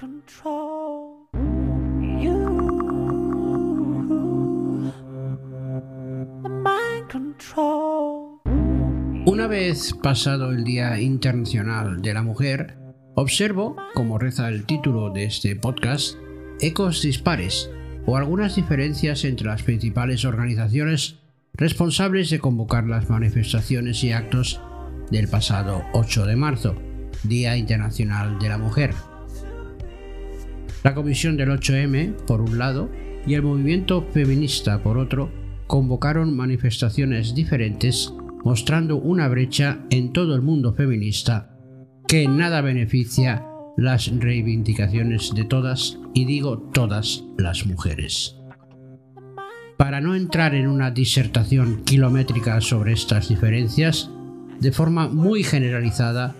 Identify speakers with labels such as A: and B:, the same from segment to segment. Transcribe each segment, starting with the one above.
A: control.
B: Una vez pasado el Día Internacional de la Mujer, observo, como reza el título de este podcast, ecos dispares o algunas diferencias entre las principales organizaciones responsables de convocar las manifestaciones y actos del pasado 8 de marzo, Día Internacional de la Mujer. La Comisión del 8M, por un lado, y el movimiento feminista, por otro, convocaron manifestaciones diferentes mostrando una brecha en todo el mundo feminista que nada beneficia las reivindicaciones de todas, y digo todas las mujeres. Para no entrar en una disertación kilométrica sobre estas diferencias, de forma muy generalizada,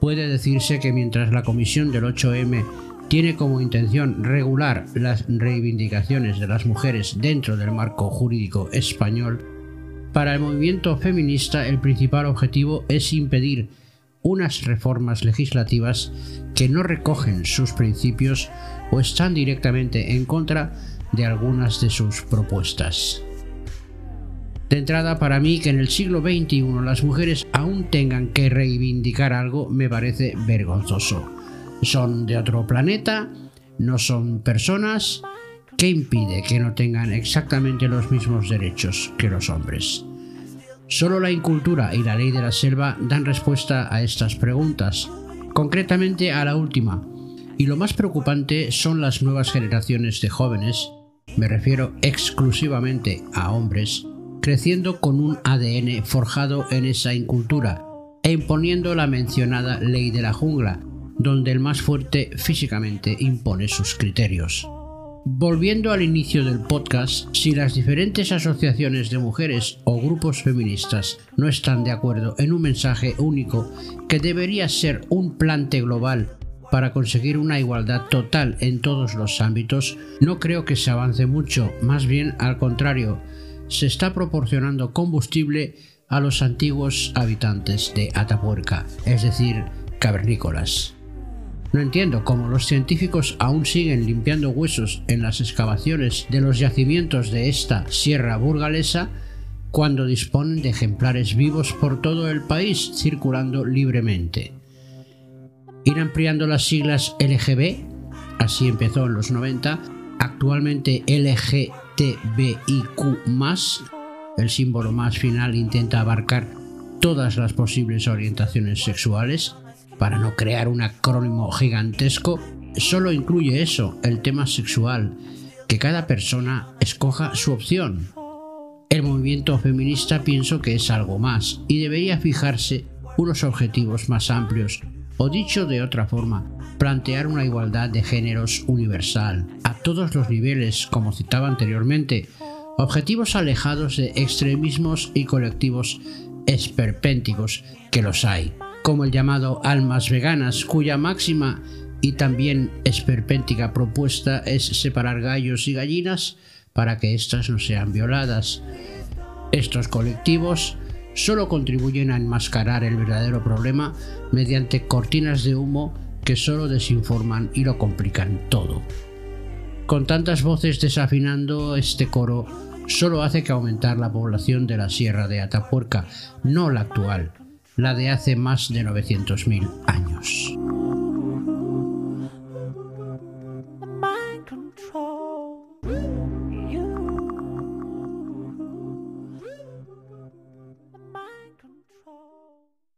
B: puede decirse que mientras la Comisión del 8M tiene como intención regular las reivindicaciones de las mujeres dentro del marco jurídico español, para el movimiento feminista el principal objetivo es impedir unas reformas legislativas que no recogen sus principios o están directamente en contra de algunas de sus propuestas. De entrada, para mí que en el siglo XXI las mujeres aún tengan que reivindicar algo me parece vergonzoso. Son de otro planeta, no son personas. ¿Qué impide que no tengan exactamente los mismos derechos que los hombres? Solo la incultura y la ley de la selva dan respuesta a estas preguntas, concretamente a la última. Y lo más preocupante son las nuevas generaciones de jóvenes, me refiero exclusivamente a hombres, creciendo con un ADN forjado en esa incultura e imponiendo la mencionada ley de la jungla, donde el más fuerte físicamente impone sus criterios. Volviendo al inicio del podcast, si las diferentes asociaciones de mujeres o grupos feministas no están de acuerdo en un mensaje único que debería ser un plante global para conseguir una igualdad total en todos los ámbitos, no creo que se avance mucho, más bien al contrario, se está proporcionando combustible a los antiguos habitantes de Atapuerca, es decir, cavernícolas. No entiendo cómo los científicos aún siguen limpiando huesos en las excavaciones de los yacimientos de esta sierra burgalesa cuando disponen de ejemplares vivos por todo el país circulando libremente. Ir ampliando las siglas LGB, así empezó en los 90, actualmente LGTBIQ, el símbolo más final intenta abarcar todas las posibles orientaciones sexuales, para no crear un acrónimo gigantesco, solo incluye eso, el tema sexual, que cada persona escoja su opción. El movimiento feminista pienso que es algo más y debería fijarse unos objetivos más amplios, o dicho de otra forma, plantear una igualdad de géneros universal, a todos los niveles, como citaba anteriormente, objetivos alejados de extremismos y colectivos esperpénticos, que los hay, como el llamado almas veganas, cuya máxima y también esperpéntica propuesta es separar gallos y gallinas para que éstas no sean violadas. Estos colectivos solo contribuyen a enmascarar el verdadero problema mediante cortinas de humo que solo desinforman y lo complican todo. Con tantas voces desafinando este coro, solo hace que aumentar la población de la Sierra de Atapuerca, no la actual, la de hace más de 900.000 años.